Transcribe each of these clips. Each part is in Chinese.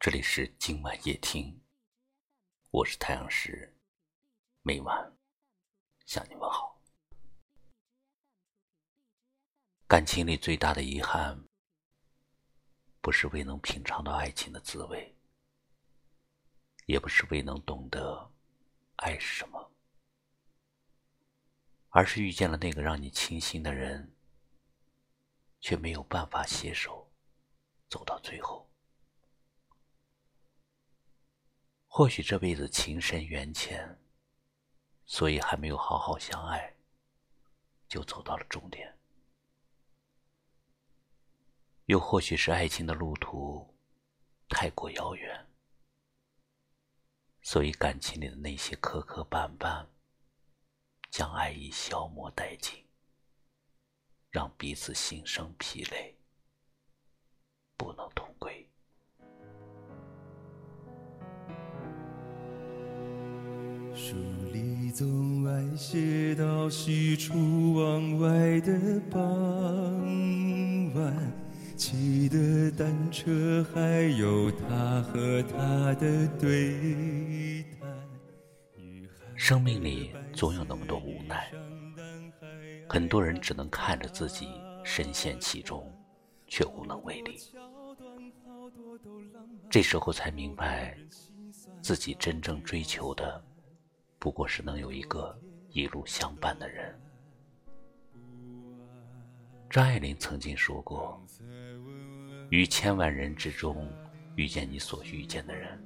这里是今晚夜听，我是太阳石，每晚向你问好。感情里最大的遗憾，不是未能品尝到爱情的滋味，也不是未能懂得爱是什么，而是遇见了那个让你倾心的人，却没有办法携手走到最后。或许这辈子情深缘浅，所以还没有好好相爱，就走到了终点；又或许是爱情的路途太过遥远，所以感情里的那些磕磕绊绊，将爱意消磨殆尽，让彼此心生疲累，不能里总爱写到西出往外的傍晚，骑的单车，还有他和她的对谈。生命里总有那么多无奈，很多人只能看着自己深陷其中，却无能为力。这时候才明白，自己真正追求的。不过是能有一个一路相伴的人。张爱玲曾经说过：“于千万人之中遇见你所遇见的人，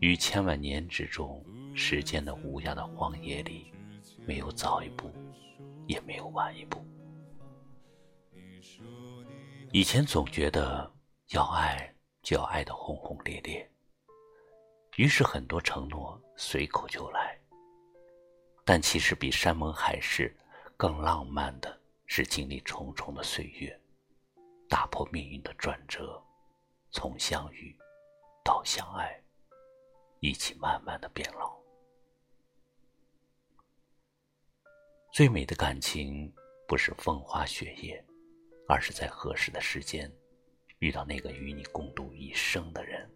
于千万年之中，时间的无涯的荒野里，没有早一步，也没有晚一步。”以前总觉得要爱就要爱得轰轰烈烈。于是很多承诺随口就来，但其实比山盟海誓更浪漫的是经历重重的岁月，打破命运的转折，从相遇到相爱，一起慢慢的变老。最美的感情不是风花雪月，而是在合适的时间，遇到那个与你共度一生的人。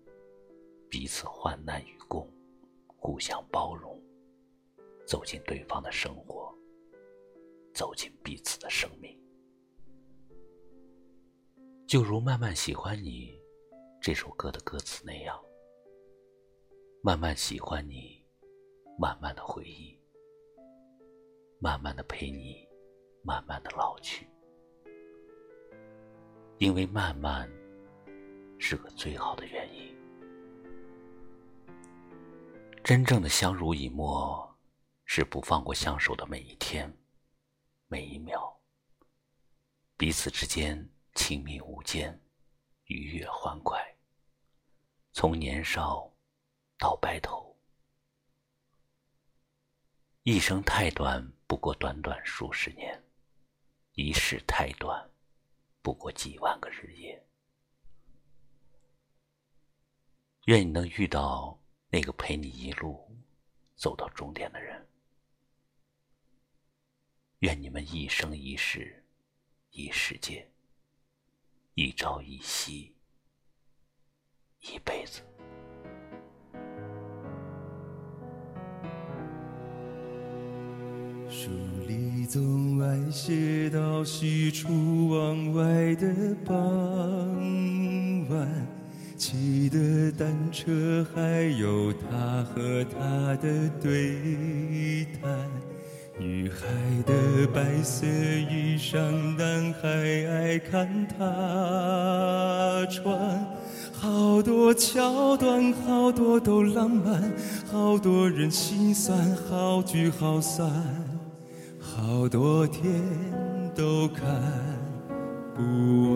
彼此患难与共，互相包容，走进对方的生活，走进彼此的生命。就如《慢慢喜欢你》这首歌的歌词那样，慢慢喜欢你，慢慢的回忆，慢慢的陪你，慢慢的老去。因为慢慢是个最好的原因。真正的相濡以沫，是不放过相守的每一天、每一秒，彼此之间亲密无间，愉悦欢快。从年少到白头，一生太短，不过短短数十年；一世太短，不过几万个日夜。愿你能遇到。那个陪你一路走到终点的人，愿你们一生一世一世界，一朝一夕一辈子。书里总爱写到西出望外的傍晚。单车，还有他和她的对谈。女孩的白色衣裳，男孩爱看她穿。好多桥段，好多都浪漫，好多人心酸，好聚好散，好多天都看不完。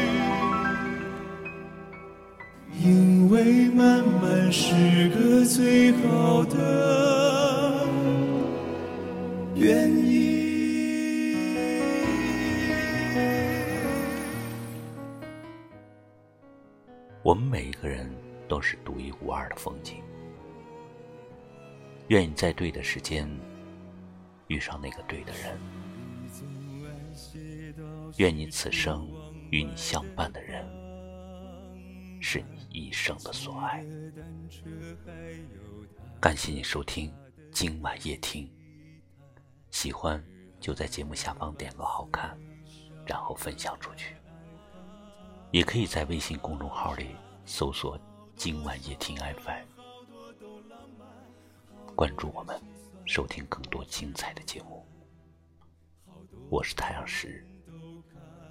为慢慢是个最好的原因。我们每一个人都是独一无二的风景。愿你在对的时间遇上那个对的人。愿你此生与你相伴的人是你一生的所爱。感谢你收听今晚夜听。喜欢就在节目下方点个好看，然后分享出去。也可以在微信公众号里搜索“今晚夜听 FM”，关注我们，收听更多精彩的节目。我是太阳石，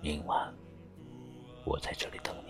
明晚我在这里等你。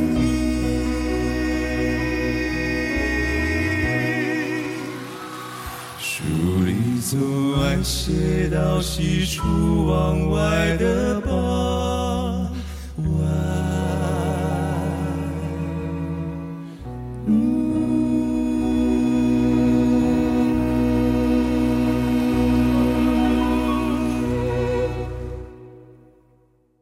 写到喜出望外的光